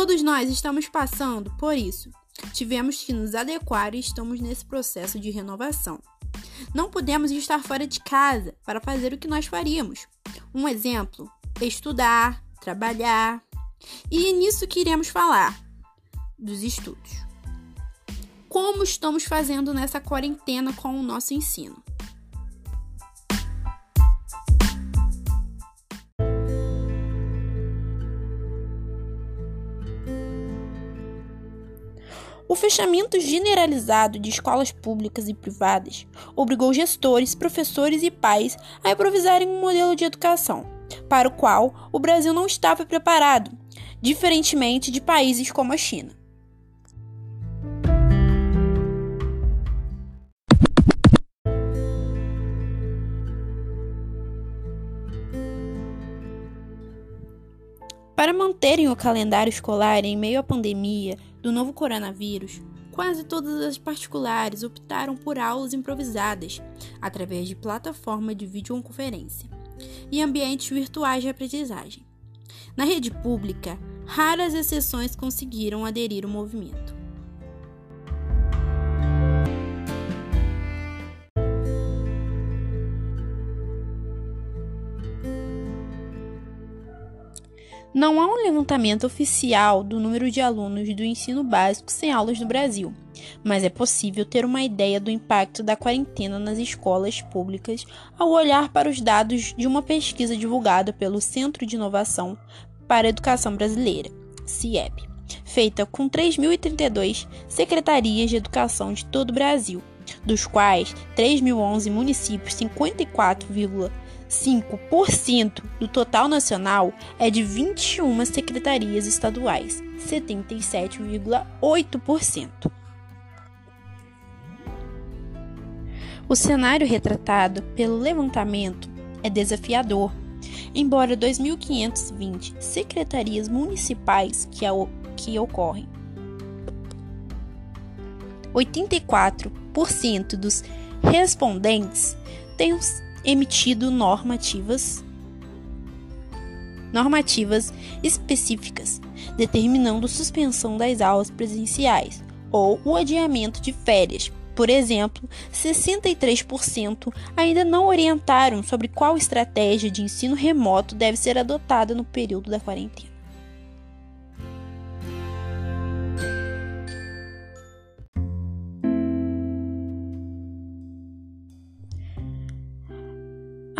Todos nós estamos passando por isso. Tivemos que nos adequar e estamos nesse processo de renovação. Não podemos estar fora de casa para fazer o que nós faríamos. Um exemplo: estudar, trabalhar. E é nisso que iremos falar dos estudos. Como estamos fazendo nessa quarentena com o nosso ensino? O fechamento generalizado de escolas públicas e privadas obrigou gestores, professores e pais a improvisarem um modelo de educação para o qual o Brasil não estava preparado, diferentemente de países como a China. Para manterem o calendário escolar em meio à pandemia do novo coronavírus, quase todas as particulares optaram por aulas improvisadas através de plataforma de videoconferência e ambientes virtuais de aprendizagem. Na rede pública, raras exceções conseguiram aderir ao movimento. Não há um levantamento oficial do número de alunos do ensino básico sem aulas no Brasil, mas é possível ter uma ideia do impacto da quarentena nas escolas públicas ao olhar para os dados de uma pesquisa divulgada pelo Centro de Inovação para a Educação Brasileira, CIEB, feita com 3.032 secretarias de educação de todo o Brasil, dos quais 3.011 municípios, 54,5 5% do total nacional é de 21 secretarias estaduais, 77,8%. O cenário retratado pelo levantamento é desafiador. Embora 2.520 secretarias municipais que, que ocorrem, 84% dos respondentes tenham emitido normativas normativas específicas, determinando suspensão das aulas presenciais ou o adiamento de férias. Por exemplo, 63% ainda não orientaram sobre qual estratégia de ensino remoto deve ser adotada no período da quarentena.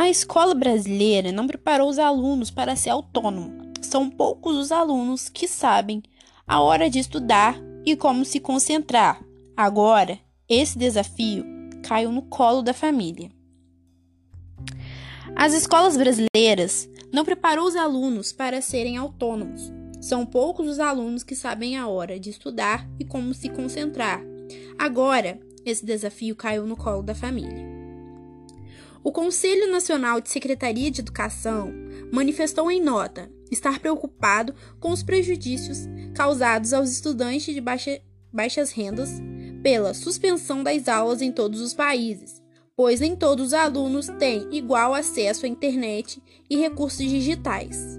A escola brasileira não preparou os alunos para ser autônomo. São poucos os alunos que sabem a hora de estudar e como se concentrar. Agora, esse desafio caiu no colo da família. As escolas brasileiras não preparou os alunos para serem autônomos. São poucos os alunos que sabem a hora de estudar e como se concentrar. Agora, esse desafio caiu no colo da família. O Conselho Nacional de Secretaria de Educação manifestou em nota estar preocupado com os prejuízos causados aos estudantes de baixa, baixas rendas pela suspensão das aulas em todos os países, pois nem todos os alunos têm igual acesso à internet e recursos digitais.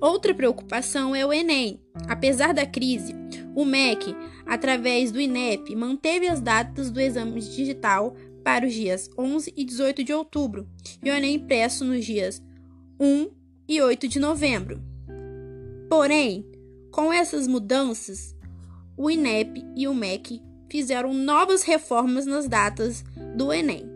Outra preocupação é o Enem. Apesar da crise, o MEC, através do INEP, manteve as datas do exame digital para os dias 11 e 18 de outubro e o Enem impresso nos dias 1 e 8 de novembro. Porém, com essas mudanças, o INEP e o MEC fizeram novas reformas nas datas do Enem.